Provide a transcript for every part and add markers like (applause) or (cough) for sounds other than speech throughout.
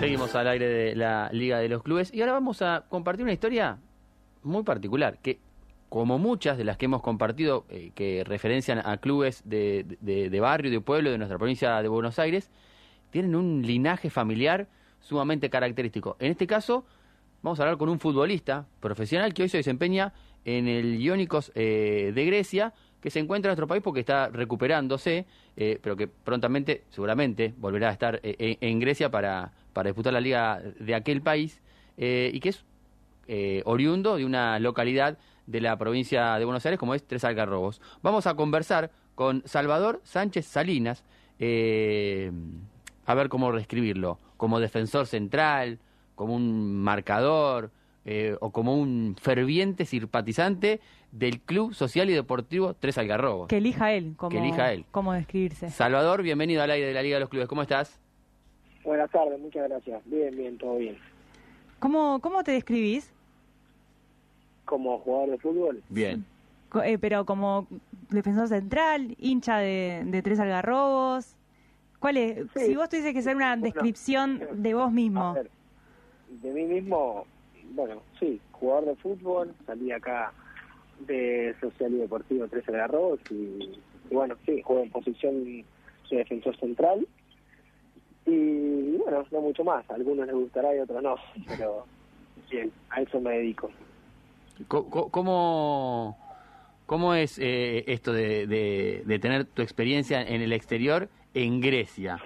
Seguimos al aire de la Liga de los Clubes y ahora vamos a compartir una historia muy particular que, como muchas de las que hemos compartido eh, que referencian a clubes de, de, barrio, de pueblo de nuestra provincia de Buenos Aires, tienen un linaje familiar sumamente característico. En este caso, vamos a hablar con un futbolista profesional que hoy se desempeña en el Iónicos eh, de Grecia, que se encuentra en nuestro país porque está recuperándose, eh, pero que prontamente, seguramente, volverá a estar en Grecia para, para disputar la liga de aquel país, y que es oriundo de una localidad de la provincia de Buenos Aires, como es Tres Algarrobos. Vamos a conversar con Salvador Sánchez Salinas, a ver cómo reescribirlo, como defensor central, como un marcador, eh, o como un ferviente simpatizante del Club Social y Deportivo Tres Algarrobos. Que elija él, como, que elija él. cómo describirse. Salvador, bienvenido al aire de la Liga de los Clubes. ¿Cómo estás? Buenas tardes, muchas gracias. Bien, bien, todo bien. ¿Cómo, cómo te describís? Como jugador de fútbol. Bien. Eh, pero como defensor central, hincha de, de Tres Algarrobos. ¿Cuál es? Si vos tuvieses que hacer una descripción de vos mismo. de mí mismo, bueno, sí, jugador de fútbol, salí acá de Social y Deportivo 13 de Arroz y, bueno, sí, juego en posición de defensor central y, bueno, no mucho más, a algunos les gustará y otros no, (laughs) pero bien, a eso me dedico. ¿Cómo, cómo es eh, esto de, de, de tener tu experiencia en el exterior en Grecia?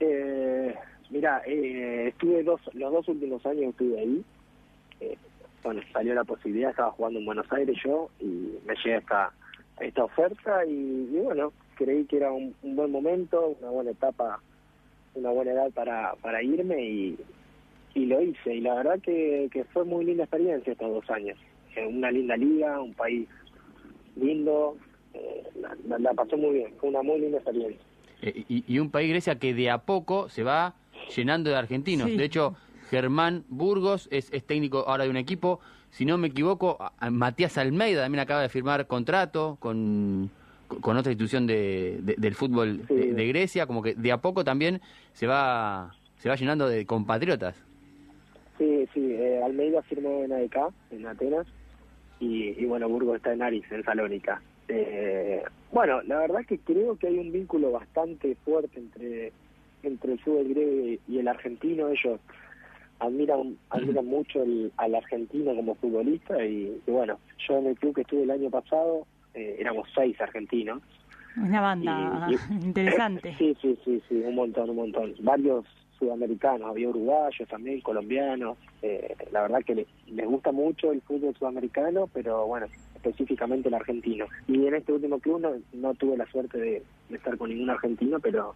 Eh, mira, eh, estuve dos, los dos últimos años estuve ahí. Eh, bueno, salió la posibilidad, estaba jugando en Buenos Aires yo y me llegué esta, esta oferta y, bueno, creí que era un, buen momento, una buena etapa, una buena edad para, para irme y, y lo hice. Y la verdad que, que fue muy linda experiencia estos dos años. Una linda liga, un país lindo, eh, la, pasó muy bien, fue una muy linda experiencia. Eh, y, un país, Grecia, que de a poco se va llenando de argentinos. De hecho, Germán Burgos es, técnico ahora de un equipo. Si no me equivoco, Matías Almeida también acaba de firmar contrato con, con otra institución de, del fútbol de, Grecia. Como que de a poco también se va se va llenando de compatriotas. Sí, sí. Eh, Almeida firmó en AEK, en Atenas. Y, y bueno, Burgos está en Aris, en Salónica. Eh, bueno, la verdad que creo que hay un vínculo bastante fuerte entre entre el fútbol griego y el argentino. Ellos admiran admiran (clears throat) mucho al argentino como futbolista y, bueno, yo en el club que estuve el año pasado eh, éramos seis argentinos. Una banda (laughs) interesante. (laughs) Sí, sí, sí, sí, un montón, un montón. Varios sudamericanos, había uruguayos también, colombianos. Eh, la verdad que les gusta mucho el fútbol sudamericano, pero bueno, específicamente el argentino. Y en este último club no, tuve la suerte de, estar con ningún argentino, pero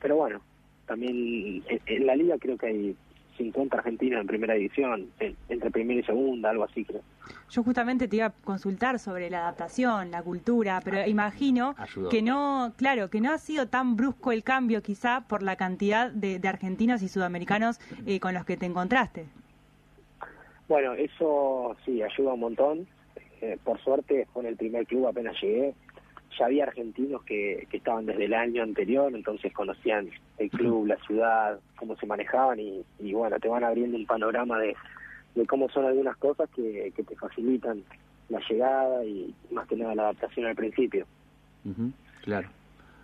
pero bueno, también en, la liga creo que hay 50 argentinos en primera división, entre primera y segunda, algo así creo. Yo justamente te iba a consultar sobre la adaptación, la cultura, pero imagino que no, claro, que no ha sido tan brusco el cambio quizá por la cantidad de, argentinos y sudamericanos eh, con los que te encontraste. Bueno, eso sí, ayuda un montón. Eh, por suerte fue en el primer club apenas llegué. Ya había argentinos que, que estaban desde el año anterior, entonces conocían el club, la ciudad, cómo se manejaban y, y bueno, te van abriendo un panorama de, de cómo son algunas cosas que, que te facilitan la llegada y más que nada la adaptación al principio. claro.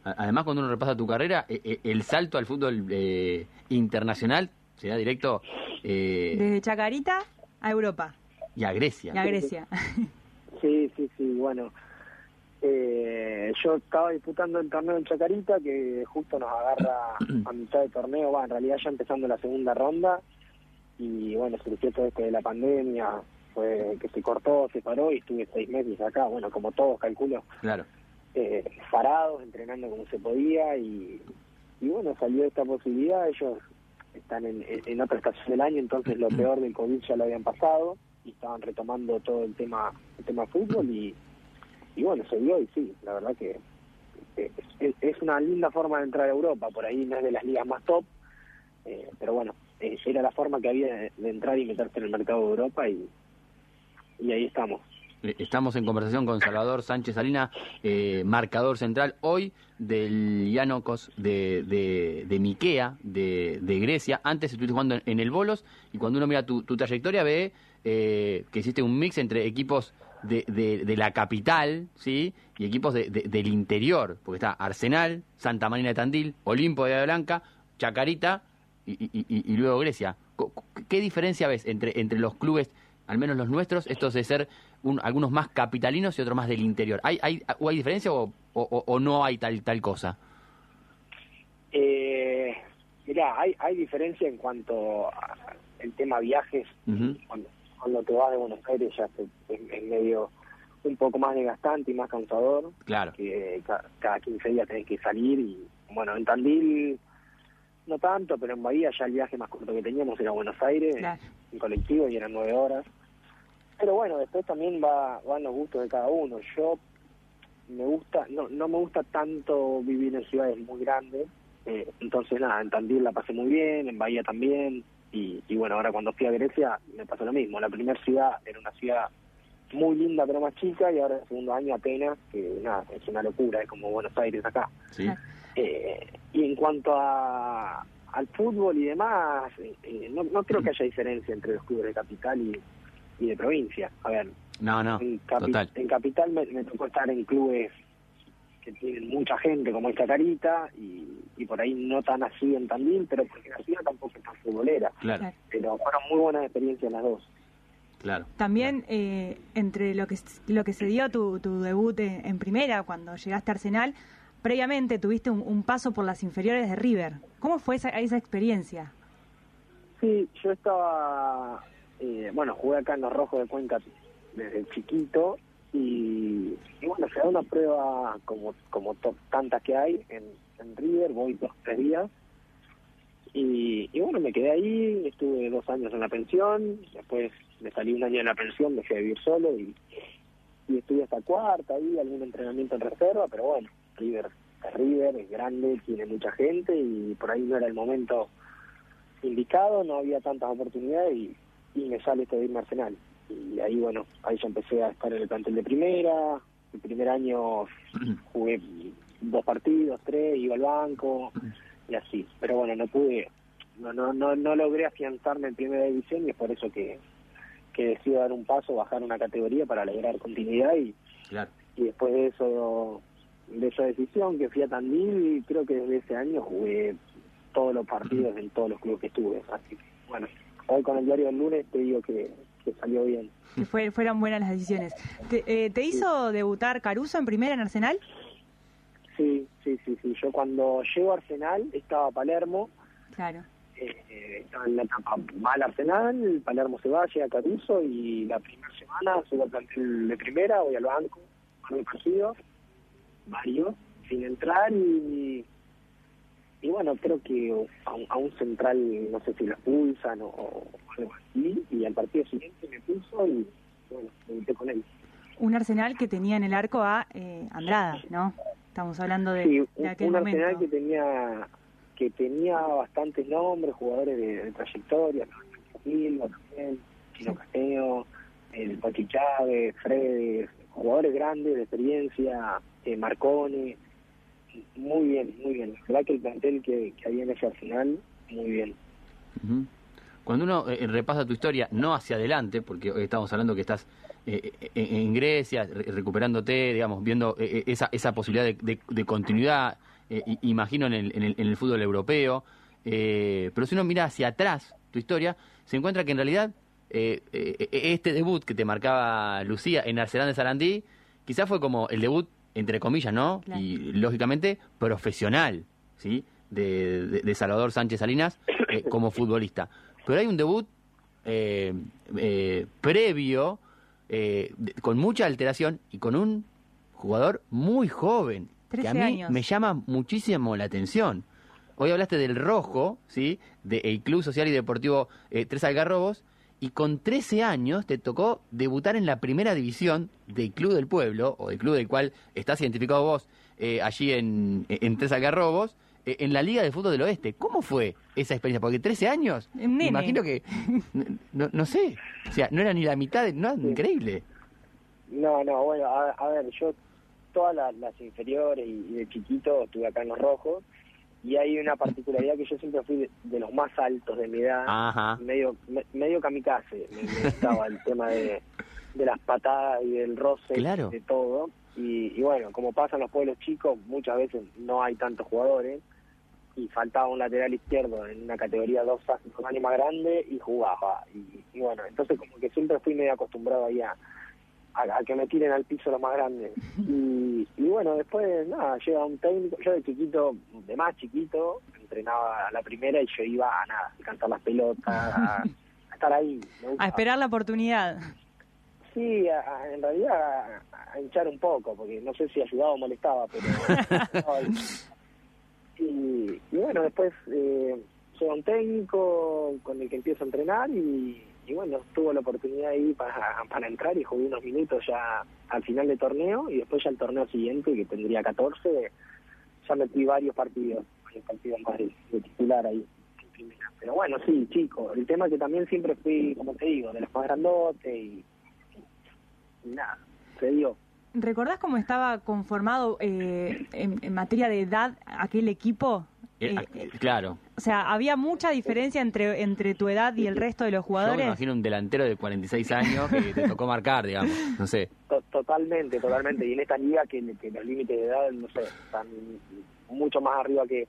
Además, cuando uno repasa tu carrera, e, e, el salto al fútbol eh, internacional se da directo... Eh... Desde Chacarita a Europa. Y a Grecia. Y a Grecia. Sí, sí, sí, bueno. Eh, yo estaba disputando el torneo en Chacarita, que justo nos agarra (clears throat) a mitad de torneo, va, en realidad ya empezando la segunda ronda, y bueno, surgió todo esto de la pandemia, fue que se cortó, se paró, y estuve seis meses acá, bueno, como todos calculo, claro. eh, parados, entrenando como se podía, y, y bueno, salió esta posibilidad, ellos están en, en otra estación del año, entonces lo (clears throat) peor del COVID ya lo habían pasado, y estaban retomando todo el tema el tema fútbol y, y bueno, se dio y sí, la verdad que es, una linda forma de entrar a Europa, por ahí no es de las ligas más top, eh, pero bueno, eh, era la forma que había de, entrar y meterse en el mercado de Europa y, y ahí estamos. Estamos en conversación con Salvador Sánchez Salina, eh, marcador central hoy del Yanokos de, de, de Miquea, de, Grecia. Antes estuviste jugando en, el Bolos y cuando uno mira tu, trayectoria ve eh, que hiciste un mix entre equipos de, de, la capital ¿sí? y equipos del interior, porque está Arsenal, Santa Marina de Tandil, Olimpo de Blanca, Chacarita y, y, luego Grecia. ¿Qué diferencia ves entre, entre los clubes, al menos los nuestros, estos de ser algunos más capitalinos y otros más del interior? ¿Hay, hay, ¿O hay diferencia o, o, no hay tal, tal cosa? Eh, mirá, hay, hay diferencia en cuanto al tema viajes. cuando, cuando, te vas de Buenos Aires ya es, medio un poco más desgastante y más cansador. Claro. Que cada, 15 días tenés que salir y, bueno, en Tandil no tanto, pero en Bahía ya el viaje más corto que teníamos era Buenos Aires, en colectivo, y eran nueve horas. Pero bueno, después también va, van los gustos de cada uno. Yo me gusta, no, no me gusta tanto vivir en ciudades muy grandes, eh, entonces nada, en Tandil la pasé muy bien, en Bahía también, y, y bueno, ahora cuando fui a Grecia me pasó lo mismo. La primera ciudad era una ciudad muy linda pero más chica, y ahora el segundo año Atenas, que nada, es una locura, es como Buenos Aires acá. Sí. Eh, y en cuanto a, al fútbol y demás, eh, no, no creo que haya diferencia entre los clubes de capital y, y de provincia. A ver, no, no, en, capital me, tocó estar en clubes que tienen mucha gente como esta carita y, y por ahí no tan así en Tandil, pero porque la ciudad tampoco es tan futbolera. Claro. Pero fueron muy buenas experiencias las dos. Claro. También eh, entre lo que lo que se dio tu, tu debut en primera cuando llegaste a Arsenal previamente tuviste un, paso por las inferiores de River. ¿Cómo fue esa, esa experiencia? Sí, yo estaba, eh, bueno, jugué acá en los Rojos de Cuenca desde chiquito y, bueno, se da una prueba como como tantas que hay en, River, voy dos, tres días y, y, bueno, me quedé ahí, estuve dos años en la pensión, después me salí un año en la pensión, dejé de vivir solo y, y estuve hasta cuarta ahí, algún entrenamiento en reserva, pero bueno, River es River, es grande, tiene mucha gente y por ahí no era el momento indicado, no había tantas oportunidades y, me sale esto de Arsenal. Y ahí, bueno, ahí ya empecé a estar en el plantel de primera. El primer año jugué dos partidos, tres, iba al banco y así. Pero bueno, no pude, no, no, no, no logré afianzarme en primera división y es por eso que, que decido dar un paso, bajar una categoría para lograr continuidad y, y después de eso de esa decisión que fui a Tandil y creo que desde ese año jugué todos los partidos en todos los clubes que estuve. Así que, bueno, hoy con el diario del lunes te digo que, salió bien. Que fue, fueron buenas las decisiones. ¿Te, eh, ¿te hizo debutar Caruso en primera en Arsenal? Sí, sí, sí, sí. Yo cuando llego a Arsenal estaba Palermo. Claro. Eh, estaba en la etapa mal Arsenal, Palermo se va, llega Caruso y la primera semana subo al plantel de primera, voy al banco, con un partido varios sin entrar y, y bueno, creo que a, un central, no sé si lo expulsan o, algo así, y al partido siguiente me puso y bueno, me metí con él. Un Arsenal que tenía en el arco a eh, Andrada, ¿no? Estamos hablando de, sí, un, Arsenal que tenía que tenía bastantes nombres, jugadores de, trayectoria, Silva también, Chino Casteo, el Pachi Chávez, Fred, jugadores grandes de experiencia, eh, Marconi, muy bien, muy bien. La que el plantel que, había en ese final, muy bien. Cuando uno eh, repasa tu historia, no hacia adelante, porque hoy estamos hablando que estás eh, en Grecia, recuperándote, digamos, viendo esa, esa posibilidad de, continuidad, imagino en el, en, el, fútbol europeo, pero si uno mira hacia atrás tu historia, se encuentra que en realidad este debut que te marcaba Lucía en Arcelán de Sarandí, quizás fue como el debut entre comillas, ¿no? Y lógicamente profesional, ¿sí? De, Salvador Sánchez Salinas eh, (laughs) como futbolista. Pero hay un debut eh, eh, previo, con mucha alteración y con un jugador muy joven, que a mí me llama muchísimo la atención. Hoy hablaste del rojo, ¿sí? Del Club Social y Deportivo Tres Algarrobos, y con 13 años te tocó debutar en la primera división del Club del Pueblo, o del club del cual estás identificado vos eh, allí en, en Tres Algarrobos, eh, en la Liga de Fútbol del Oeste. ¿Cómo fue esa experiencia? Porque 13 años, me imagino que, no, sé, o sea, no era ni la mitad, de, no, increíble. No, no, bueno, a, ver, yo todas las, inferiores y, de chiquito estuve acá en Los Rojos y hay una particularidad que yo siempre fui de, los más altos de mi edad, medio medio kamikaze, me, gustaba el tema de, las patadas y del roce, de todo. Y, bueno, como pasa en los pueblos chicos, muchas veces no hay tantos jugadores y faltaba un lateral izquierdo en una categoría dos, años más grande y jugaba. Y, bueno, entonces como que siempre fui medio acostumbrado ahí a, a, que me tiren al piso los más grandes. Y, y, bueno, después, nada, llega un técnico, yo de chiquito, de más chiquito, entrenaba a la primera y yo iba a nada, a cantar las pelotas, a, estar ahí. (laughs) a esperar la oportunidad. Sí, en realidad a, hinchar un poco, porque no sé si ayudaba o molestaba, pero... (laughs) y, bueno, después eh, llega un técnico con el que empiezo a entrenar y y bueno, tuvo la oportunidad ahí para, entrar y jugué unos minutos ya al final del torneo y después ya el torneo siguiente, que tendría 14, ya metí varios partidos, varios partidos más de, titular ahí. Pero bueno, sí, chico, el tema es que también siempre fui, como te digo, de los más grandotes y, nada, se dio. ¿Recordás cómo estaba conformado eh, en, materia de edad aquel equipo? Eh, eh, claro. O sea, ¿había mucha diferencia entre, entre tu edad y el resto de los jugadores? Yo me imagino un delantero de 46 años que te tocó marcar, digamos, no sé. Totalmente, totalmente. Y en esta liga que, los límites de edad, no sé, están mucho más arriba que,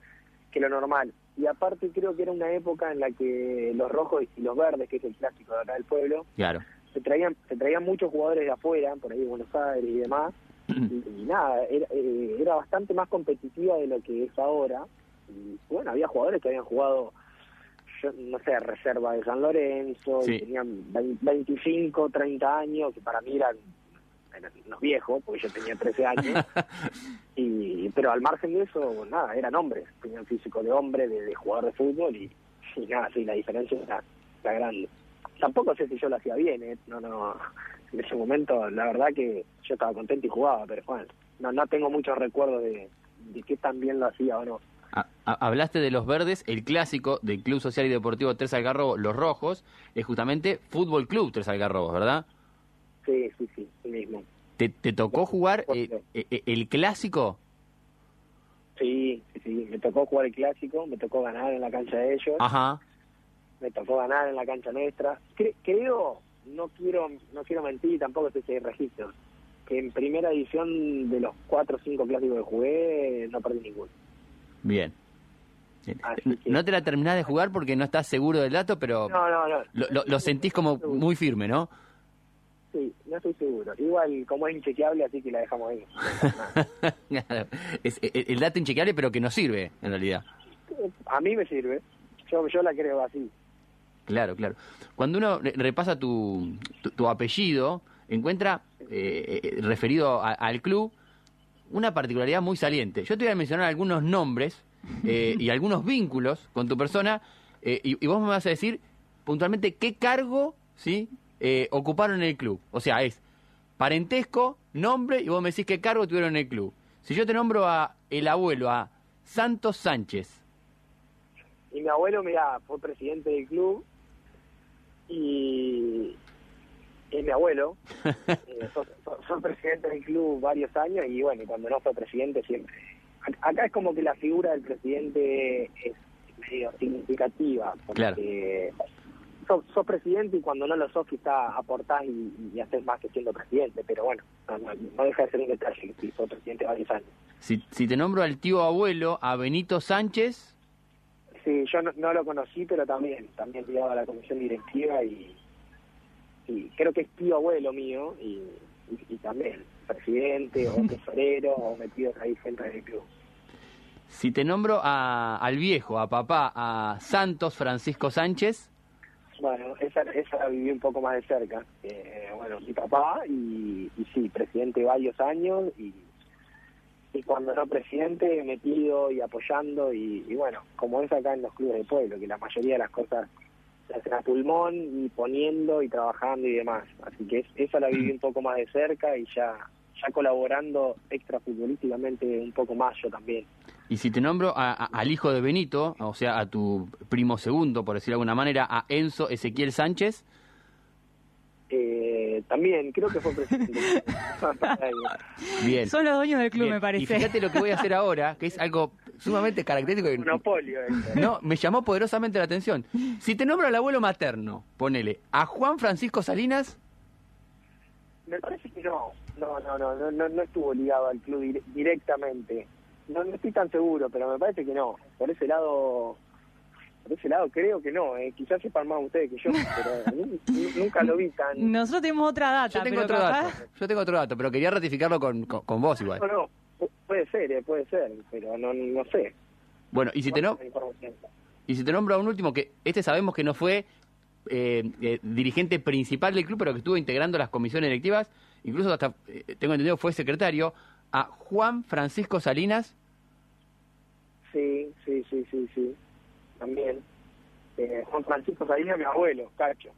que lo normal. Y aparte creo que era una época en la que los rojos y los verdes, que es el clásico de acá del pueblo, claro. se traían se traían muchos jugadores de afuera, por ahí de Buenos Aires y demás. (clears throat) y, nada, era, eh, era bastante más competitiva de lo que es ahora y bueno, había jugadores que habían jugado, yo no sé, reserva de San Lorenzo, y tenían 25, 30 años, que para mí eran, eran unos viejos, porque yo tenía 13 años. (laughs) y Pero al margen de eso, nada, eran hombres, tenían físico de hombre, de, jugador de fútbol, y, nada, sí, la diferencia era, grande. Tampoco sé si yo lo hacía bien, ¿eh? no, no, en ese momento la verdad que yo estaba contento y jugaba, pero bueno, no, no tengo muchos recuerdos de, de qué tan bien lo hacía o no hablaste de los verdes, el clásico del Club Social y Deportivo Tres Algarrobos, los rojos, es justamente Fútbol Club Tres Algarrobos, ¿verdad? Sí, sí, sí, mismo. ¿Te, tocó jugar eh, eh, el clásico? Sí, sí, me tocó jugar el clásico, me tocó ganar en la cancha de ellos. Ajá. Me tocó ganar en la cancha nuestra. creo, no quiero no quiero mentir, tampoco sé si hay registros, que en primera edición de los cuatro o cinco clásicos que jugué, no perdí ninguno. Bien. No te la terminás de jugar porque no estás seguro del dato, pero Lo, sentís como muy firme, ¿no? Sí, no estoy seguro. Igual, como es inchequeable, así que la dejamos ahí. (laughs) es, e, el dato inchequeable, pero que no sirve, en realidad. A mí me sirve. Yo, yo la creo así. Claro, claro. Cuando uno repasa tu, tu, apellido, encuentra, eh, eh, referido al club, una particularidad muy saliente. Yo te voy a mencionar algunos nombres eh, (laughs) y algunos vínculos con tu persona eh, y, vos me vas a decir puntualmente qué cargo ¿sí? Eh, ocuparon en el club. O sea, es parentesco, nombre y vos me decís qué cargo tuvieron en el club. Si yo te nombro a el abuelo, a Santos Sánchez. Y mi abuelo, mira, fue presidente del club y es mi abuelo. (laughs) eh, fue, presidente del club varios años y bueno, cuando no fue presidente siempre. Acá es como que la figura del presidente es medio significativa, porque sos, presidente y cuando no lo sos quizá aportás y, y, haces más que siendo presidente, pero bueno, no, deja de ser un detalle que sos presidente varios años. Si, si te nombro al tío abuelo, a Benito Sánchez... Sí, yo no, lo conocí, pero también, también a la comisión directiva y, y creo que es tío abuelo mío y, también presidente o (laughs) tesorero o metido ahí frente del club. Si te nombro a, al viejo, a papá, a Santos Francisco Sánchez. Bueno, esa, esa la viví un poco más de cerca. Eh, bueno, mi papá y, y sí, presidente varios años y, y cuando no presidente metido y apoyando y, y bueno, como es acá en los clubes de pueblo, que la mayoría de las cosas a pulmón y poniendo y trabajando y demás. Así que esa la viví un poco más de cerca y ya, ya colaborando extrafutbolísticamente un poco más yo también. Y si te nombro al hijo de Benito, o sea, a tu primo segundo, por decirlo de alguna manera, a Enzo Ezequiel Sánchez. Eh, también, creo que fue presidente. (laughs) Bien. Son los dueños del club, me parece. Y fíjate lo que voy a hacer ahora, que es algo sumamente característico. Monopolio. No, me llamó poderosamente la atención. Si te nombro al abuelo materno, ponele, a Juan Francisco Salinas. Me parece que no. No, no, no, no, no, estuvo ligado al club directamente. No, no estoy tan seguro, pero me parece que no. Por ese lado por ese lado creo que no, eh. quizás sepan más ustedes que yo, pero nunca lo vi tan... Nosotros tenemos otra data. Yo tengo otro dato, yo tengo otro dato, pero quería ratificarlo con, con, vos igual. No, no, puede ser, eh, puede ser, pero no, no sé. Bueno, y si te no... Y si te nombro a un último, que este sabemos que no fue eh, eh, dirigente principal del club, pero que estuvo integrando las comisiones electivas, incluso hasta, tengo entendido, fue secretario, a Juan Francisco Salinas. Sí, sí, sí, sí, sí también. Eh, Juan Francisco Salinas, mi abuelo, Cacho.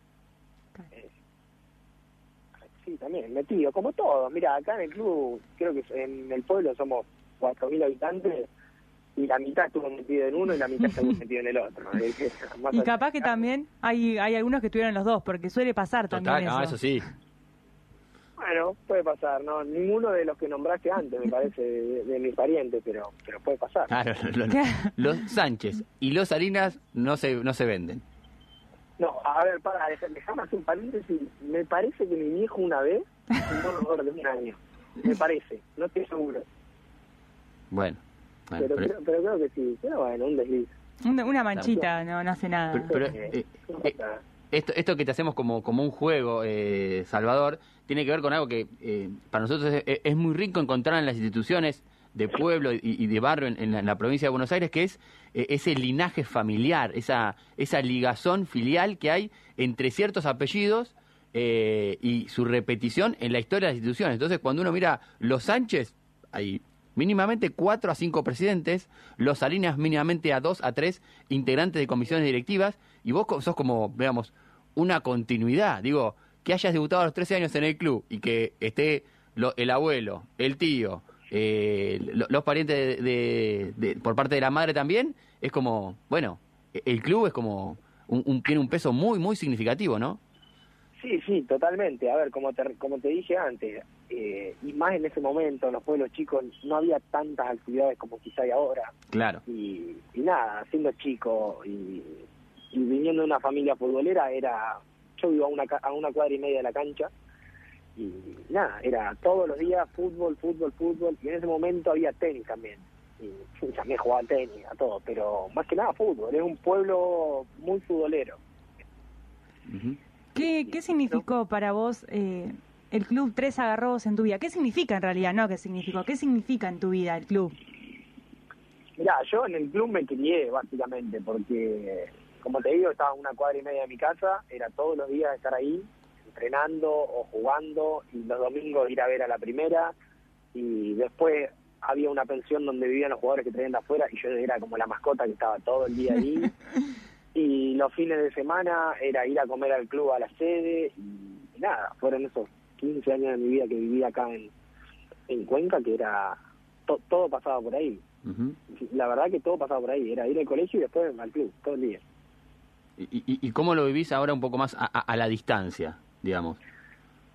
Eh, sí, también, metido, como todo. Mira, acá en el club, creo que en el pueblo somos 4.000 habitantes y la mitad estuvo metido en uno y la mitad estuvo (laughs) metido en el otro. y (laughs) capaz que también hay, hay algunos que estuvieron los dos, porque suele pasar también eso. eso sí. Bueno, puede pasar, no ninguno de los que nombraste antes, me (laughs) parece, de, mis parientes, pero pero puede pasar. Claro, los, Sánchez y los Salinas no se no se venden. No, a ver, para, déjame hacer un paréntesis. Me parece que mi viejo una vez un de un año. Me parece, no estoy seguro. Bueno. pero, Creo, pero, creo, que sí. Pero bueno, un desliz. Una, manchita, no, no hace nada. Pero, eh, eh, esto, esto que te hacemos como, como un juego, eh, Salvador, tiene que ver con algo que eh, para nosotros es, muy rico encontrar en las instituciones de pueblo y, de barrio en, la, provincia de Buenos Aires, que es eh, ese linaje familiar, esa, esa ligazón filial que hay entre ciertos apellidos y su repetición en la historia de las instituciones. Entonces, cuando uno mira los Sánchez, hay mínimamente cuatro a cinco presidentes, los Salinas mínimamente a dos a tres integrantes de comisiones directivas, y vos sos como, veamos, una continuidad. Digo, que hayas debutado a los 13 años en el club y que esté el abuelo, el tío, eh, los parientes de, por parte de la madre también, es como, bueno, el club es como, un, tiene un peso muy, muy significativo, ¿no? Sí, sí, totalmente. A ver, como te, como te dije antes, eh, y más en ese momento, en los pueblos chicos, no había tantas actividades como quizá hay ahora. Claro. Y, y nada, siendo chico y y viniendo de una familia futbolera era yo vivo a una a una cuadra y media de la cancha y nada era todos los días fútbol fútbol fútbol y en ese momento había tenis también y también jugaba tenis a todo pero más que nada fútbol es un pueblo muy futbolero ¿Qué, ¿Qué significó para vos eh, el club Tres Agarrobos en tu vida? ¿Qué significa en realidad? No, ¿qué significó? ¿Qué significa en tu vida el club? Mira, yo en el club me crié básicamente porque como te digo, estaba a una cuadra y media de mi casa, era todos los días estar ahí, entrenando o jugando, y los domingos ir a ver a la primera, y después había una pensión donde vivían los jugadores que traían de afuera, y yo era como la mascota que estaba todo el día ahí. (laughs) y los fines de semana era ir a comer al club a la sede, y, nada, fueron esos 15 años de mi vida que vivía acá en, en Cuenca, que era todo pasaba por ahí. La verdad que todo pasaba por ahí, era ir al colegio y después al club, todo el día. ¿Y, cómo lo vivís ahora un poco más a, la distancia, digamos?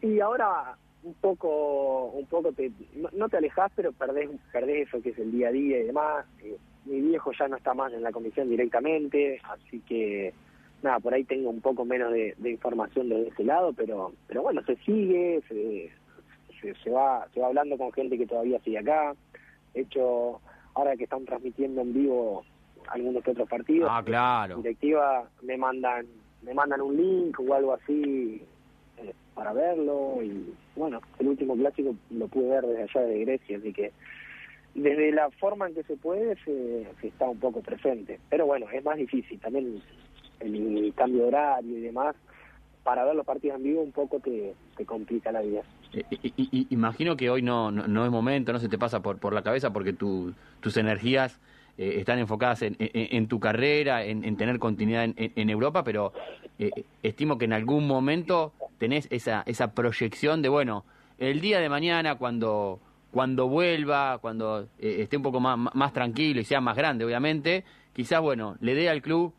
Y ahora un poco, un poco te, no, te alejas, pero perdés, perdés eso que es el día a día y demás. Eh, mi viejo ya no está más en la comisión directamente, así que nada, por ahí tengo un poco menos de, información de ese lado, pero pero bueno, se sigue, se, se, va se va hablando con gente que todavía sigue acá. De hecho, ahora que están transmitiendo en vivo algunos otros partidos. Ah, claro. directiva me mandan me mandan un link o algo así para verlo y bueno, el último clásico lo pude ver desde allá de Grecia, así que desde la forma en que se puede se, está un poco presente. Pero bueno, es más difícil también el, cambio de horario y demás. Para ver los partidos en vivo un poco te, te complica la vida. Eh, y, imagino que hoy no, no, es momento, no se te pasa por, por la cabeza porque tu, tus energías eh, están enfocadas en, tu carrera, en, tener continuidad en, Europa, pero eh, estimo que en algún momento tenés esa, esa proyección de, bueno, el día de mañana cuando, cuando vuelva, cuando eh, esté un poco más, más tranquilo y sea más grande, obviamente, quizás, bueno, le dé al club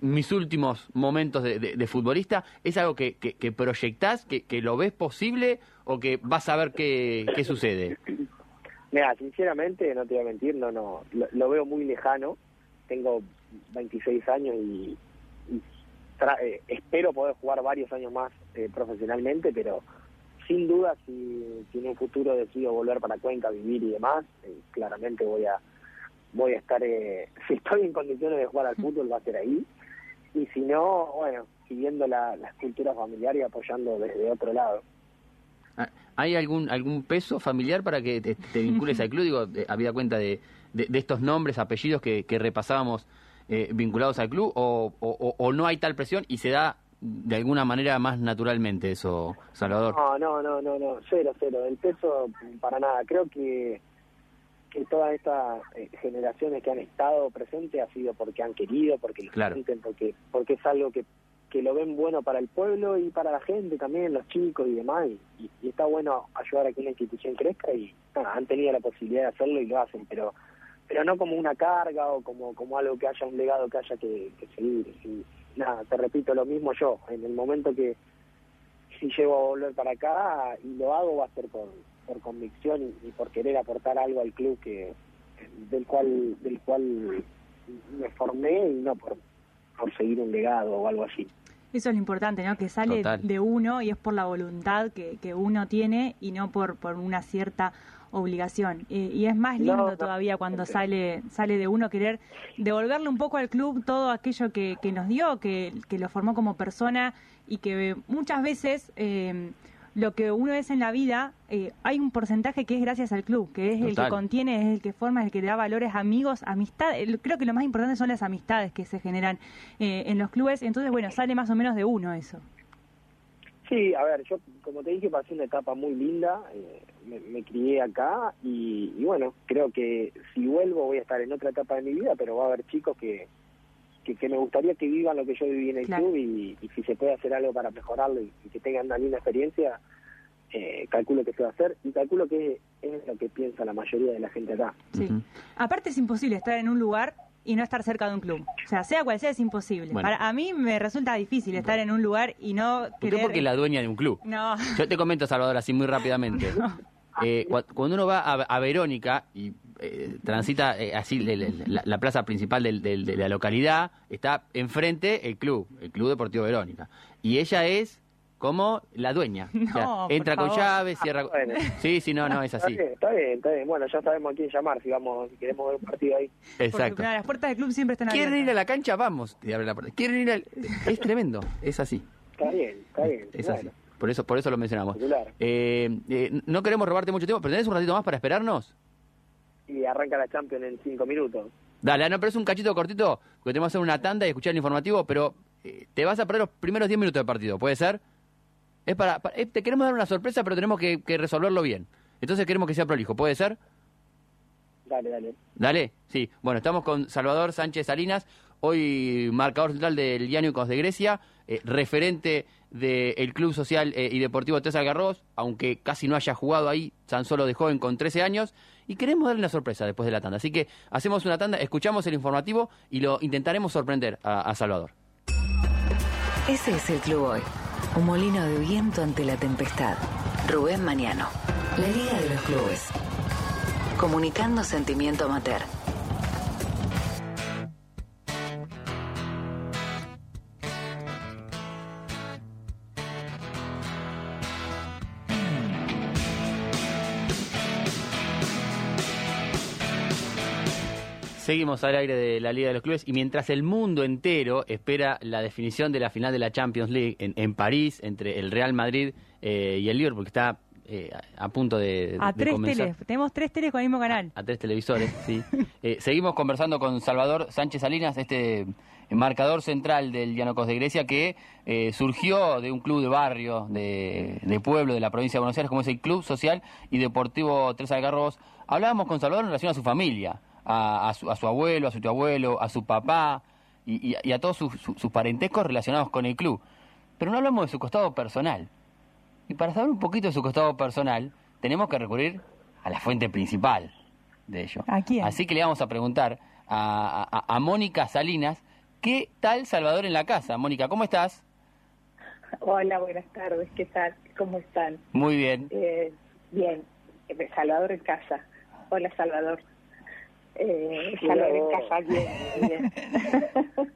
mis últimos momentos de, futbolista, ¿es algo que, que, proyectás, que, que, lo ves posible o que vas a ver qué, qué sucede? Mira, sinceramente, no te voy a mentir, no, no, lo, veo muy lejano. Tengo 26 años y, eh, espero poder jugar varios años más eh, profesionalmente, pero sin duda si, si, en un futuro decido volver para Cuenca, vivir y demás, eh, claramente voy a voy a estar, (laughs) si estoy en condiciones de jugar al fútbol va a ser ahí, y si no, bueno, siguiendo la, la cultura familiar y apoyando desde otro lado. ¿Hay algún algún peso familiar para que te, vincules al (laughs) club? Digo, había cuenta de, de, estos nombres, apellidos que, que repasábamos eh, vinculados al club, o, o, no hay tal presión y se da de alguna manera más naturalmente eso, Salvador. No, no, no, no, no, cero, cero. El peso para nada. Creo que que todas estas eh, generaciones que han estado presentes ha sido porque han querido, porque lo sienten, porque porque es algo que, que lo ven bueno para el pueblo y para la gente también, los chicos y demás, y, está bueno ayudar a que una institución crezca y han tenido la posibilidad de hacerlo y lo hacen, pero pero no como una carga o como como algo que haya un legado que haya que, seguir. Y, nada, te repito lo mismo yo, en el momento que si llego a volver para acá y lo hago va a ser por por convicción y, por querer aportar algo al club que del cual del cual me formé y no por, por seguir un legado o algo así. Eso es lo importante, ¿no? Que sale de uno y es por la voluntad que, que uno tiene y no por, por una cierta obligación. y es más lindo todavía cuando sale sale de uno querer devolverle un poco al club todo aquello que, que nos dio, que, que lo formó como persona y que muchas veces eh, lo que uno es en la vida, eh, hay un porcentaje que es gracias al club, que es el que contiene, es el que forma, es el que da valores, amigos, amistad. Creo que lo más importante son las amistades que se generan eh, en los clubes. Entonces, bueno, sale más o menos de uno eso. Sí, a ver, yo como te dije pasé una etapa muy linda, eh, me, crié acá y, bueno, creo que si vuelvo voy a estar en otra etapa de mi vida, pero va a haber chicos que, que, me gustaría que vivan lo que yo viví en el club y, si se puede hacer algo para mejorarlo y, que tengan una linda experiencia, eh, calculo que se va a hacer y calculo que es lo que piensa la mayoría de la gente acá. Sí. Aparte es imposible estar en un lugar y no estar cerca de un club. O sea, sea cual sea, es imposible. Para, a mí me resulta difícil estar en un lugar y no querer... porque es la dueña de un club. No. Yo te comento, Salvador, así muy rápidamente. (laughs) Eh, cuando uno va a, Verónica y eh, transita eh, así la, plaza principal de la localidad, está enfrente el club, el Club Deportivo Verónica. Y ella es como la dueña. entra con llave, cierra. Ah, sí, sí, no, no, es así. Está bien, está bien, Bueno, ya sabemos a quién llamar si vamos, si queremos ver un partido ahí. Exacto. las puertas del club siempre están abiertas. ¿Quieren ir a la cancha? Vamos. Y abre la puerta. ¿Quieren ir al.? Es tremendo, es así. Está bien, está bien. Es así. Por eso, por eso lo mencionamos. Eh, eh, no queremos robarte mucho tiempo, pero ¿tenés un ratito más para esperarnos? Y arranca la Champions en cinco minutos. Dale, no, pero es un cachito cortito, porque tenemos que hacer una tanda y escuchar el informativo, pero eh, te vas a perder los primeros diez minutos del partido, ¿puede ser? Es para, te queremos dar una sorpresa, pero tenemos que, resolverlo bien. Entonces queremos que sea prolijo, ¿puede ser? Dale, dale. Dale, sí. Bueno, estamos con Salvador Sánchez Salinas, hoy marcador central del Llanicos de Grecia, referente del Club Social eh, y Deportivo Tres Algarrobos, aunque casi no haya jugado ahí, tan solo de joven con 13 años, y queremos darle una sorpresa después de la tanda. Así que hacemos una tanda, escuchamos el informativo y lo intentaremos sorprender a, Salvador. Ese es el Club Hoy, un molino de viento ante la tempestad. Rubén Mañano, la Liga de los Clubes. Comunicando sentimiento amateur. Seguimos al aire de la Liga de los Clubes y mientras el mundo entero espera la definición de la final de la Champions League en, París entre el Real Madrid eh, y el Liverpool, que está eh, a punto de, a tres teles, tenemos tres teles con el mismo canal. A, tres televisores, sí. (laughs) Eh, seguimos conversando con Salvador Sánchez Salinas, este marcador central del Llanocos de Grecia que surgió de un club de barrio, de, de, pueblo, de la provincia de Buenos Aires, como es el Club Social y Deportivo Tres Algarrobos. Hablábamos con Salvador en relación a su familia a, su, abuelo, a su tío abuelo, a su papá y, a todos sus, parentescos relacionados con el club. Pero no hablamos de su costado personal. Y para saber un poquito de su costado personal, tenemos que recurrir a la fuente principal de ello. ¿A quién? Así que le vamos a preguntar a, Mónica Salinas, ¿Qué tal Salvador en la casa? Mónica, ¿cómo estás? Hola, buenas tardes, ¿qué tal? ¿Cómo están? Muy bien. Eh, bien, Salvador en casa. Hola, Salvador. Eh, Salvador en casa, bien, bien. (laughs)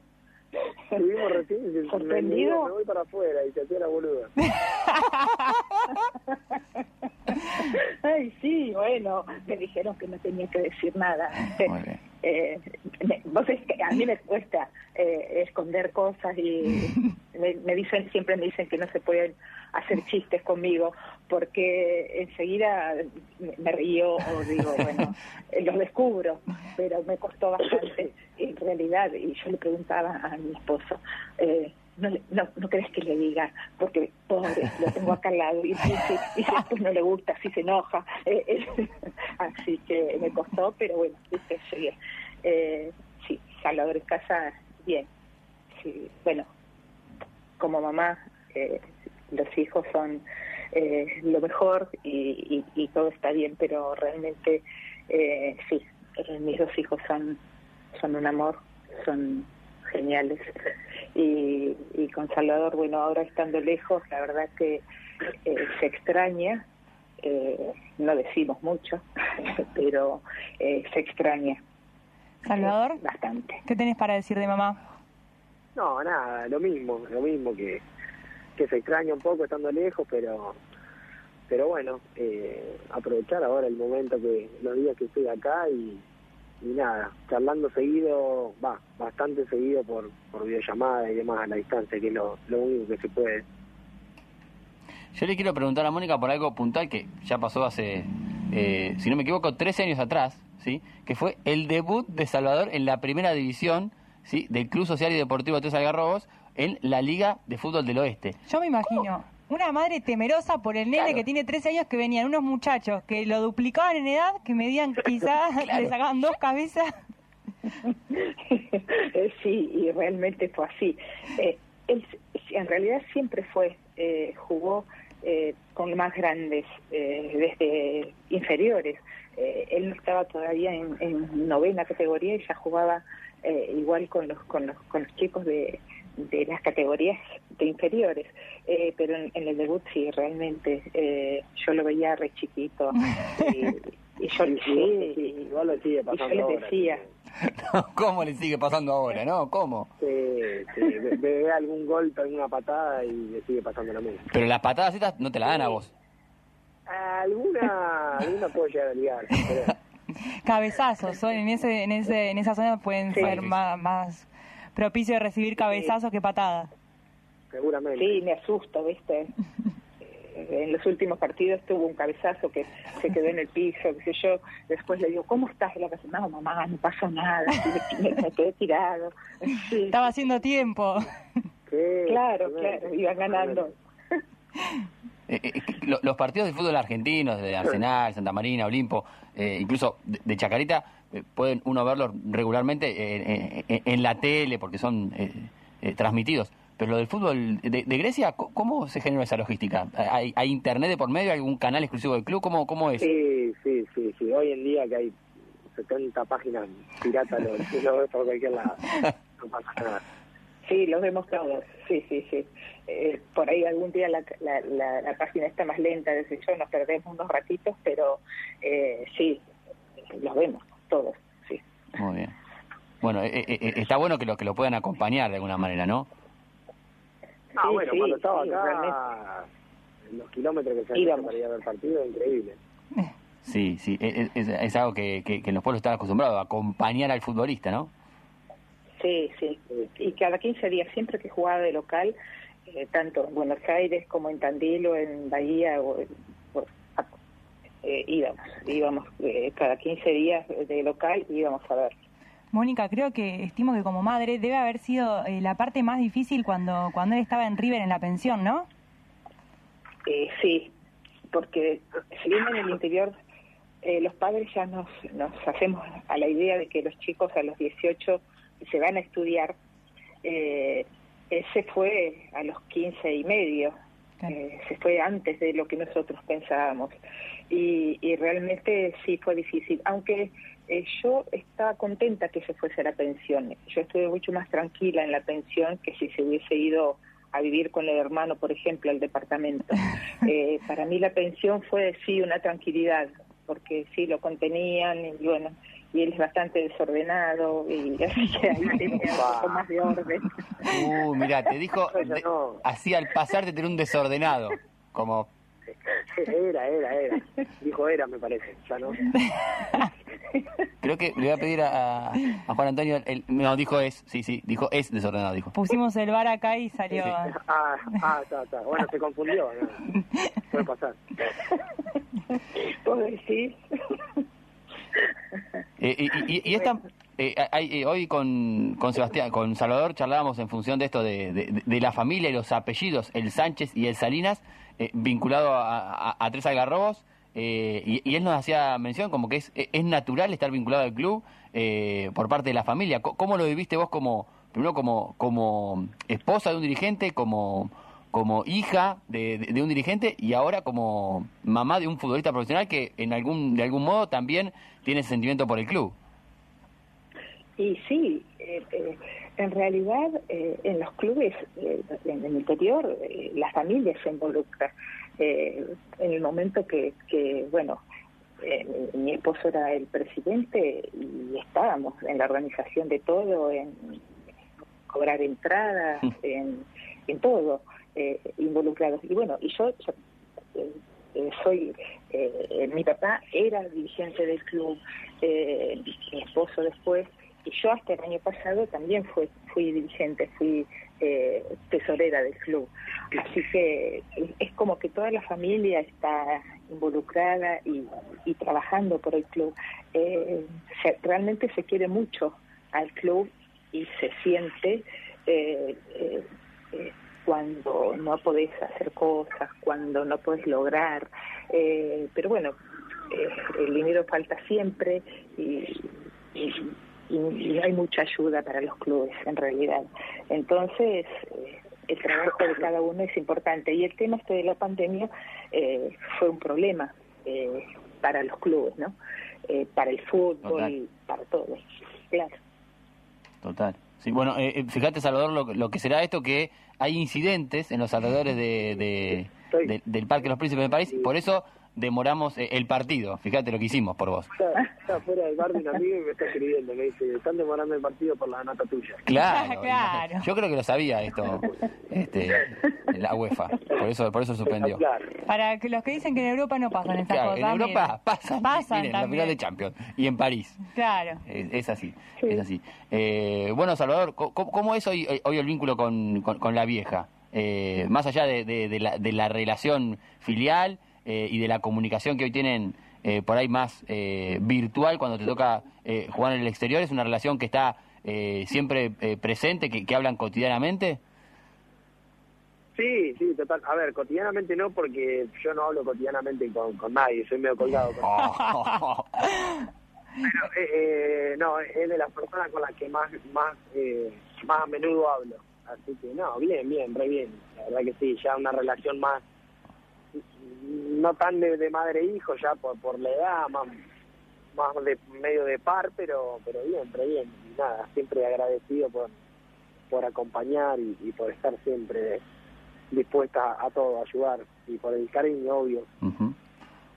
Estuvimos recién ¿Sorprendido? Me voy para afuera y te hacía la boluda. (laughs) Ay, sí, bueno, me dijeron que no tenía que decir nada. Muy bien. Eh, me- vos es que a mí me cuesta eh, esconder cosas y me, me dicen siempre me dicen que no se pueden hacer chistes conmigo porque enseguida me, me río o digo bueno eh, los descubro pero me costó bastante en realidad y yo le preguntaba a mi esposo eh, no, no, no crees que le diga, porque pobre, lo tengo acá al lado y, después no le gusta, si se enoja. Eh, eh, (laughs) así que me costó, pero bueno. Eh, sí, Salvador en casa, bien. Sí, bueno, como mamá, eh, los hijos son lo mejor y, y, y todo está bien, pero realmente sí, mis dos hijos son, son un amor, son geniales. Y, y con Salvador, bueno, ahora estando lejos, la verdad que eh, se extraña, eh, no decimos mucho, (laughs) pero eh, se extraña Salvador, eh, bastante. ¿qué tenés para decir de mamá? No, nada, lo mismo, lo mismo que, que se extraña un poco estando lejos, pero pero bueno, eh, aprovechar ahora el momento que los días que estoy acá y, y nada, charlando seguido, va, bastante seguido por, por videollamada y demás a la distancia, que es lo, lo único que se puede. Yo le quiero preguntar a Mónica por algo puntual que ya pasó hace, eh, si no me equivoco, 13 años atrás, ¿sí? que fue el debut de Salvador en la primera división ¿sí? del Club Social y Deportivo Tres Algarrobos en la Liga de Fútbol del Oeste. Yo me imagino una madre temerosa por el nene Claro. que tiene 13 años que venían unos muchachos que lo duplicaban en edad, que medían (laughs) quizás, le sacaban dos cabezas. (laughs) Eh, sí, y realmente fue así. Eh, él en realidad siempre fue, eh, jugó eh, con más grandes, eh, desde inferiores. Él no estaba todavía en, en novena categoría y ya jugaba eh, igual con los, con los con los chicos de, de las categorías de inferiores. Eh, pero en, en el debut sí, realmente eh, yo lo veía re chiquito. (laughs) Y, y yo sí, igual lo sigue y yo pasando les ahora, decía. (laughs) ¿Cómo le sigue pasando ahora, no? ¿Cómo? Sí, sí, ve, ve algún golpe, alguna patada y le sigue pasando lo mismo. Pero las patadas estas no te las dan a vos. Alguna, alguna puedo llegar a ligar, pero (laughs) Cabezazos, son en ese, en ese, en esa zona pueden Sí. ser más, más propicios de recibir cabezazos que patadas. seguramente. Sí, me asusta, ¿viste? (laughs) Eh, En los últimos partidos tuvo un cabezazo que se quedó en el piso, qué sé yo. Después le digo, ¿cómo estás? Y la casa, no, mamá, no pasó nada, me, me quedé tirado. Sí, Estaba haciendo tiempo. Claro, claro, iban ganando. Eh, eh, lo- los partidos de fútbol argentinos, de Arsenal, Santa Marina, Olimpo, eh, incluso de, de Chacarita, pueden uno verlos regularmente eh, eh, en la tele porque son eh, eh, transmitidos. Pero lo del fútbol de, de Grecia, ¿cómo- ¿cómo se genera esa logística? ¿Hay, hay internet de por medio? ¿Hay algún canal exclusivo del club? ¿Cómo, cómo es? Sí, sí, sí. Hoy en día que hay 70 páginas piratas, lo, (laughs) lo ves por cualquier lado. Sí, los vemos todos, sí, sí, sí. Eh, por ahí algún día la, la, la, la página está más lenta, desde yo, nos perdemos unos ratitos, pero eh, sí, los vemos todos, sí. Muy bien. Bueno, eh, eh, eh, está bueno que lo, que lo puedan acompañar de alguna manera, ¿no? Ah, Sí, bueno, sí, cuando estaba sí, acá, los kilómetros que se han para ir a ver el partido, increíble. Sí, sí, es, es- es algo que, que, que en los pueblos están acostumbrados, a acompañar al futbolista, ¿no? Sí, sí. Y cada 15 días, siempre que jugaba de local, eh, tanto en Buenos Aires como en Tandil o en Bahía, o, a- eh, íbamos, íbamos eh, cada 15 días de local íbamos a ver. Mónica, creo que estimo que como madre debe haber sido eh, la parte más difícil cuando, cuando él estaba en River en la pensión, ¿no? Eh, sí, porque si bien en el interior los padres ya nos, nos hacemos a la idea de que los chicos a los 18 se van a estudiar, eh, él se fue a los 15 y medio, Claro. eh, se fue antes de lo que nosotros pensábamos. Y, y realmente sí fue difícil, aunque eh, yo estaba contenta que se fuese a la pensión. Yo estuve mucho más tranquila en la pensión que si se hubiese ido a vivir con el hermano, por ejemplo, al departamento. (laughs) Eh, para mí la pensión fue, sí, una tranquilidad, porque sí, lo contenían y bueno, y él es bastante desordenado y (laughs) así que ahí tenía un poco más de orden. Uh, mira, te dijo, (laughs) así al pasar te tenía un desordenado, como era, era, era. Dijo era, me parece. Ya no. (laughs) Creo que le voy a pedir a, a Juan Antonio. El, no, dijo es. Sí, sí, dijo es desordenado. dijo Pusimos el bar acá y salió. Ah, ah, está, está. Bueno, se confundió. ¿no? Puede pasar. ¿Puedo decir? Eh, y, y, esta, eh, eh, hoy con, con Sebastián, con Salvador charlábamos en función de esto de, de, la familia y los apellidos, el Sánchez y el Salinas, eh, vinculado a, tres algarrobos. Eh, y, él nos hacía mención como que es, es natural estar vinculado al club por parte de la familia. ¿Cómo lo viviste vos como, primero como, como esposa de un dirigente, como, como hija de, un dirigente y ahora como mamá de un futbolista profesional que en algún, de algún modo también tiene sentimiento por el club? Y sí, en realidad, eh, en los clubes, eh, en el interior, eh, la familia se involucra. en el momento que, que bueno, mi esposo era el presidente y estábamos en la organización de todo, en cobrar entradas, (laughs) en, en todo, involucrados. Y bueno, y yo, soy, mi papá era dirigente del club, mi esposo después y yo hasta el año pasado también fui, fui dirigente, fui eh, tesorera del club. Así que es como que toda la familia está involucrada y, trabajando por el club. Eh, realmente se quiere mucho al club y se siente eh, cuando no podés hacer cosas, cuando no podés lograr. pero bueno, el dinero falta siempre y y, hay mucha ayuda para los clubes en realidad. Entonces, eh, el trabajo de cada uno es importante y el tema este de la pandemia eh, fue un problema eh, para los clubes, ¿no? para el fútbol, para todos, claro. Total. Sí, bueno, fíjate, Salvador, lo, lo, que será esto que hay incidentes en los alrededores de, del Parque de los Príncipes de París, por eso demoramos eh, el partido. Fíjate lo que hicimos por vos. Está, fuera del bar de un amigo y me está escribiendo. Me dice, están demorando el partido por la nota tuya. Claro, (laughs) claro. Yo creo que lo sabía esto, este, la UEFA. Por eso, por eso suspendió. Para que los que dicen que en Europa no pasan estas cosas. En Europa pasan. Pasan miren, la final de Champions. Y en París. Claro. Es, así. Es así. Eh, bueno, Salvador, ¿cómo, es hoy, hoy el vínculo con, con, la vieja? Eh, más allá de, de, la, de la relación filial eh, y de la comunicación que hoy tienen eh, por ahí más eh, virtual cuando te toca jugar en el exterior? ¿Es una relación que está siempre presente, que, hablan cotidianamente? Sí, sí, total. A ver, cotidianamente no, porque yo no hablo cotidianamente con, nadie, soy medio colgado. Con (laughs) Pero, no, es de las personas con las que más, más, más a menudo hablo. Así que, no, bien, bien, re bien. La verdad que sí, ya una relación más no tan de, madre e hijo ya por, por la edad, más, más de medio de par, pero pero bien, pero bien. Y nada, siempre agradecido por, por acompañar y, por estar siempre dispuesta a, todo, a ayudar y por el cariño, obvio.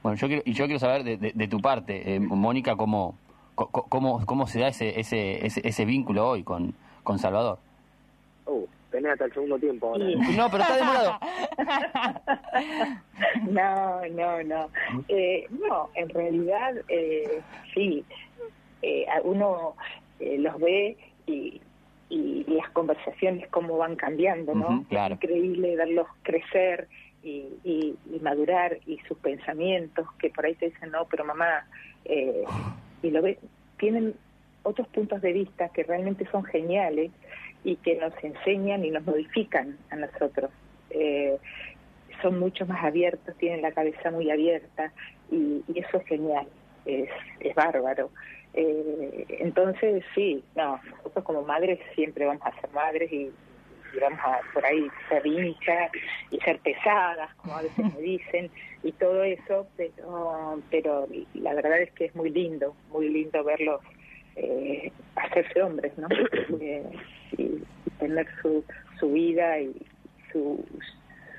Bueno, yo quiero, y yo quiero saber de, de, tu parte, eh, Mónica, cómo, cómo, cómo se da ese, ese, ese, ese vínculo hoy con, con Salvador. Uh, tenés hasta el segundo tiempo ahora. No, pero está demorado. (laughs) no, no, no. Eh, no, en realidad eh, sí. Eh, uno eh, los ve y, y, las conversaciones cómo van cambiando, ¿no? claro. increíble verlos crecer y, y, madurar y sus pensamientos que por ahí te dicen, no, pero mamá, eh, y lo ve, tienen otros puntos de vista que realmente son geniales y que nos enseñan y nos modifican a nosotros. Eh, son mucho más abiertos, tienen la cabeza muy abierta y, eso es genial, es, es bárbaro. Eh, entonces, sí, no, nosotros como madres siempre vamos a ser madres y, y vamos a por ahí ser hinchas y ser pesadas, como a veces me dicen, y todo eso, pero la verdad es que es muy lindo, muy lindo verlos eh, hacerse hombres, ¿no? (clears throat) Eh, y, tener su, su vida y su,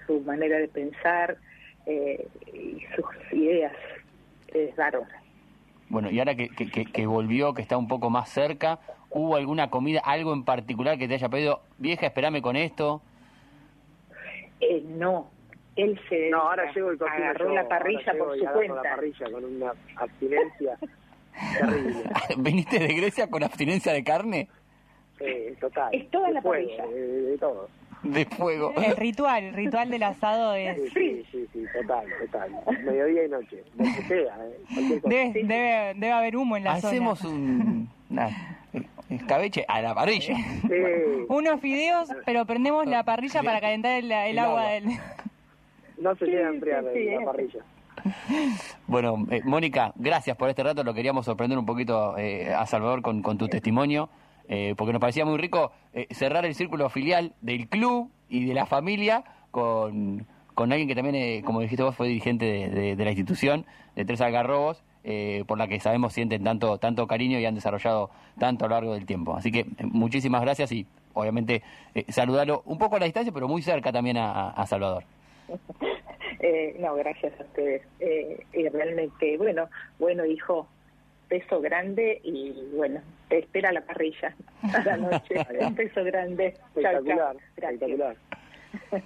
su manera de pensar eh, y sus ideas es raro. Bueno, y ahora que, que, que, volvió, que está un poco más cerca, ¿hubo alguna comida, algo en particular que te haya pedido, vieja, espérame con esto? Eh, no, él se no, ahora llego y agarró la parrilla por su cuenta. la parrilla con una abstinencia (laughs) terrible. (laughs) ¿Viniste de Grecia con abstinencia de carne? Sí, total. Es toda la parrilla. de todo de fuego. El ritual, el ritual del asado es... Sí, sí, sí, total, total. Mediodía y noche, que sea. ¿eh? Debe, debe, debe, haber humo en la Hacemos zona. un... escabeche a la parrilla. Sí. (laughs) Unos fideos, pero prendemos la parrilla para calentar el, el, agua del... No se llega a enfriar la parrilla. (laughs) Bueno, eh, Mónica, gracias por este rato. Lo queríamos sorprender un poquito eh, a Salvador con, tu testimonio. Eh, porque nos parecía muy rico eh, cerrar el círculo filial del club y de la familia con, con alguien que también, eh, como dijiste vos, fue dirigente de, de, la institución, de Tres Algarrobos, por la que sabemos sienten tanto, tanto cariño y han desarrollado tanto a lo largo del tiempo. Así que muchísimas gracias y obviamente saludarlo un poco a la distancia, pero muy cerca también a, a Salvador. (laughs) no, gracias a ustedes. y realmente, bueno, bueno, hijo, peso grande y bueno, te espera la parrilla a la noche. (laughs) un peso grande. Espectacular, espectacular. (laughs)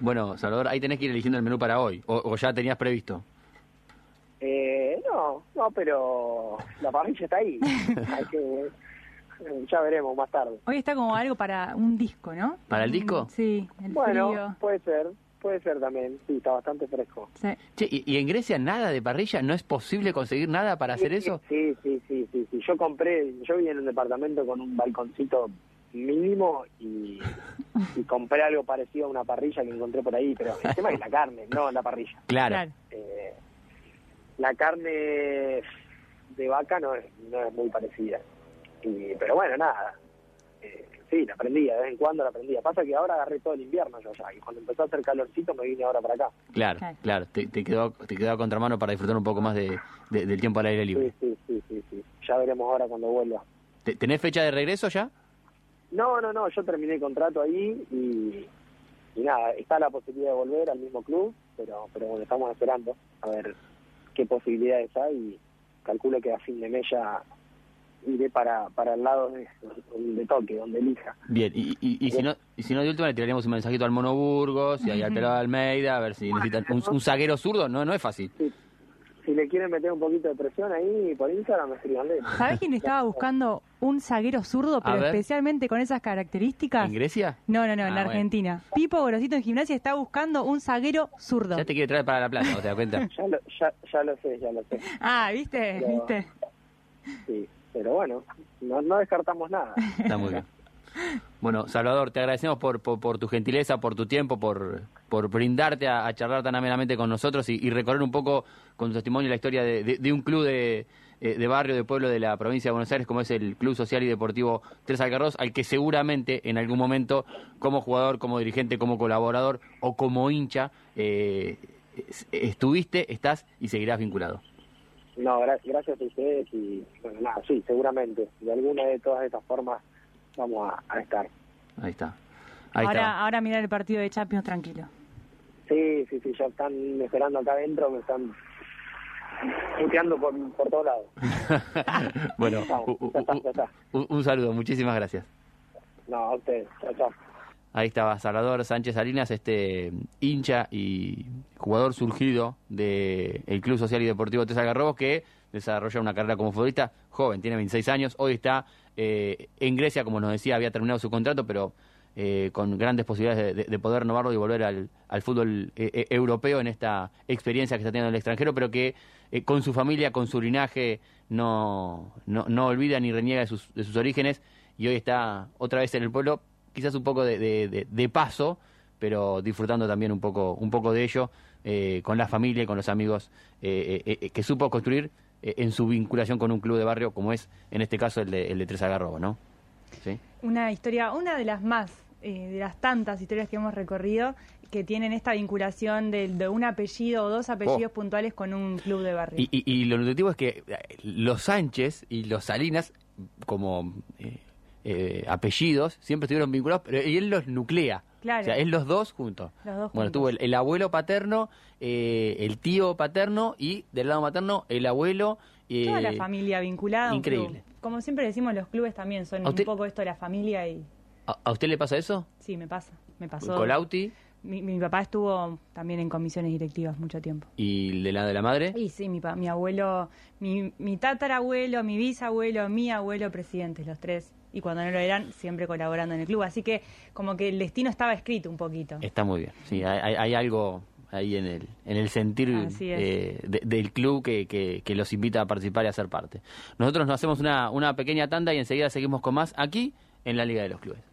bueno, Salvador, ahí tenés que ir eligiendo el menú para hoy, o, ya tenías previsto. Eh, no, no, pero la parrilla está ahí. (laughs) Hay que, ya veremos más tarde. Hoy está como algo para un disco, ¿no? ¿Para el disco? Sí, el Bueno, puede ser. Puede ser también, sí, está bastante fresco. Sí. ¿y, en Grecia nada de parrilla? ¿No es posible conseguir nada para hacer eso? Sí, sí, sí, sí, sí. Yo compré, yo vine en un departamento con un balconcito mínimo y, (laughs) compré algo parecido a una parrilla que encontré por ahí, pero el tema es la carne, no la parrilla. Claro. Eh, la carne de vaca no es, no es muy parecida. Y, pero bueno, nada. Eh, sí, la aprendía, de vez en cuando la aprendía. Pasa que ahora agarré todo el invierno yo ya, y cuando empezó a hacer calorcito me vine ahora para acá. Claro, claro, te, te, quedó te quedó a contramano para disfrutar un poco más de, del tiempo al aire libre. Sí, sí, sí, sí, ya veremos ahora cuando vuelva. ¿Tenés fecha de regreso ya? No, no, no, yo terminé el contrato ahí y, y nada, está la posibilidad de volver al mismo club, pero, pero bueno, estamos esperando a ver qué posibilidades hay y calculo que a fin de mes ya iré para, para el lado de, de toque, donde elija. Bien, y, y, si no, y si no de última le tiraríamos un mensajito al Mono Burgos y al Pelado Almeida, a ver si necesitan un, un zaguero zurdo, no, no es fácil. Si le quieren meter un poquito de presión ahí por Instagram, me escriban ¿Sabés quién estaba buscando un zaguero zurdo, pero especialmente con esas características? ¿En Grecia? No, no, no, en ah, Argentina. Pipo Gorosito en gimnasia está buscando un zaguero zurdo. Ya te quiere traer para la plata, te das cuenta? (laughs) ya, lo, ya, ya, lo sé, ya lo sé. Ah, ¿viste? ¿Viste? Sí pero bueno, no, descartamos nada. Está muy bien. Bueno, Salvador, te agradecemos por, por, tu gentileza, por tu tiempo, por, por brindarte a, charlar tan amenamente con nosotros y, recorrer un poco con tu testimonio la historia de, un club de, eh, de, barrio, de pueblo de la provincia de Buenos Aires, como es el Club Social y Deportivo Tres Algarros, al que seguramente en algún momento, como jugador, como dirigente, como colaborador o como hincha, eh, estuviste, estás y seguirás vinculado. No, gracias a ustedes y bueno, nada, sí, seguramente. De alguna de todas estas formas vamos a, estar. Ahí está. ahora, ahora mirar el partido de Champions tranquilo. Sí, sí, sí, ya están esperando acá adentro, me están puteando por, por todos lados. bueno, un, saludo, muchísimas gracias. No, a ustedes, chao, chao. Ahí estaba Salvador Sánchez Salinas, este hincha y jugador surgido del Club Social y Deportivo Tesa Garrobos, que desarrolla una carrera como futbolista joven, tiene 26 años, hoy está eh, en Grecia, como nos decía, había terminado su contrato, pero eh, con grandes posibilidades de, poder renovarlo y volver al, fútbol eh, europeo en esta experiencia que está teniendo en el extranjero, pero que con su familia, con su linaje, no, no, no olvida ni reniega de sus, de sus orígenes. Y hoy está otra vez en el pueblo quizás un poco de, de, paso, pero disfrutando también un poco, un poco de ello eh, con la familia y con los amigos eh, eh, que supo construir en su vinculación con un club de barrio como es en este caso el de, el de Tres Agarrobo, ¿no? Una historia, una de las más eh, de las tantas historias que hemos recorrido que tienen esta vinculación de, un apellido o dos apellidos oh. puntuales con un club de barrio. Y, lo nutritivo es que los Sánchez y los Salinas, como eh, apellidos, siempre estuvieron vinculados, pero él los nuclea. Claro. O sea, es los dos juntos. bueno, tuvo el, abuelo paterno, el tío paterno y del lado materno el abuelo. Toda la familia vinculada. Increíble. Como siempre decimos, los clubes también son un poco esto de la familia y ¿A, usted le pasa eso? Sí, me pasa. Me pasó. ¿Colauti? Mi, mi, papá estuvo también en comisiones directivas mucho tiempo. ¿Y de la de la madre? Sí, sí, mi, mi abuelo, mi, mi tatarabuelo, mi bisabuelo, mi abuelo presidentes, los tres. Y cuando no lo eran, siempre colaborando en el club. Así que como que el destino estaba escrito un poquito. Está muy bien. Sí, hay, hay algo ahí en el, en el sentir eh, del club que, que, que, los invita a participar y a ser parte. Nosotros nos hacemos una, una pequeña tanda y enseguida seguimos con más aquí en la Liga de los Clubes.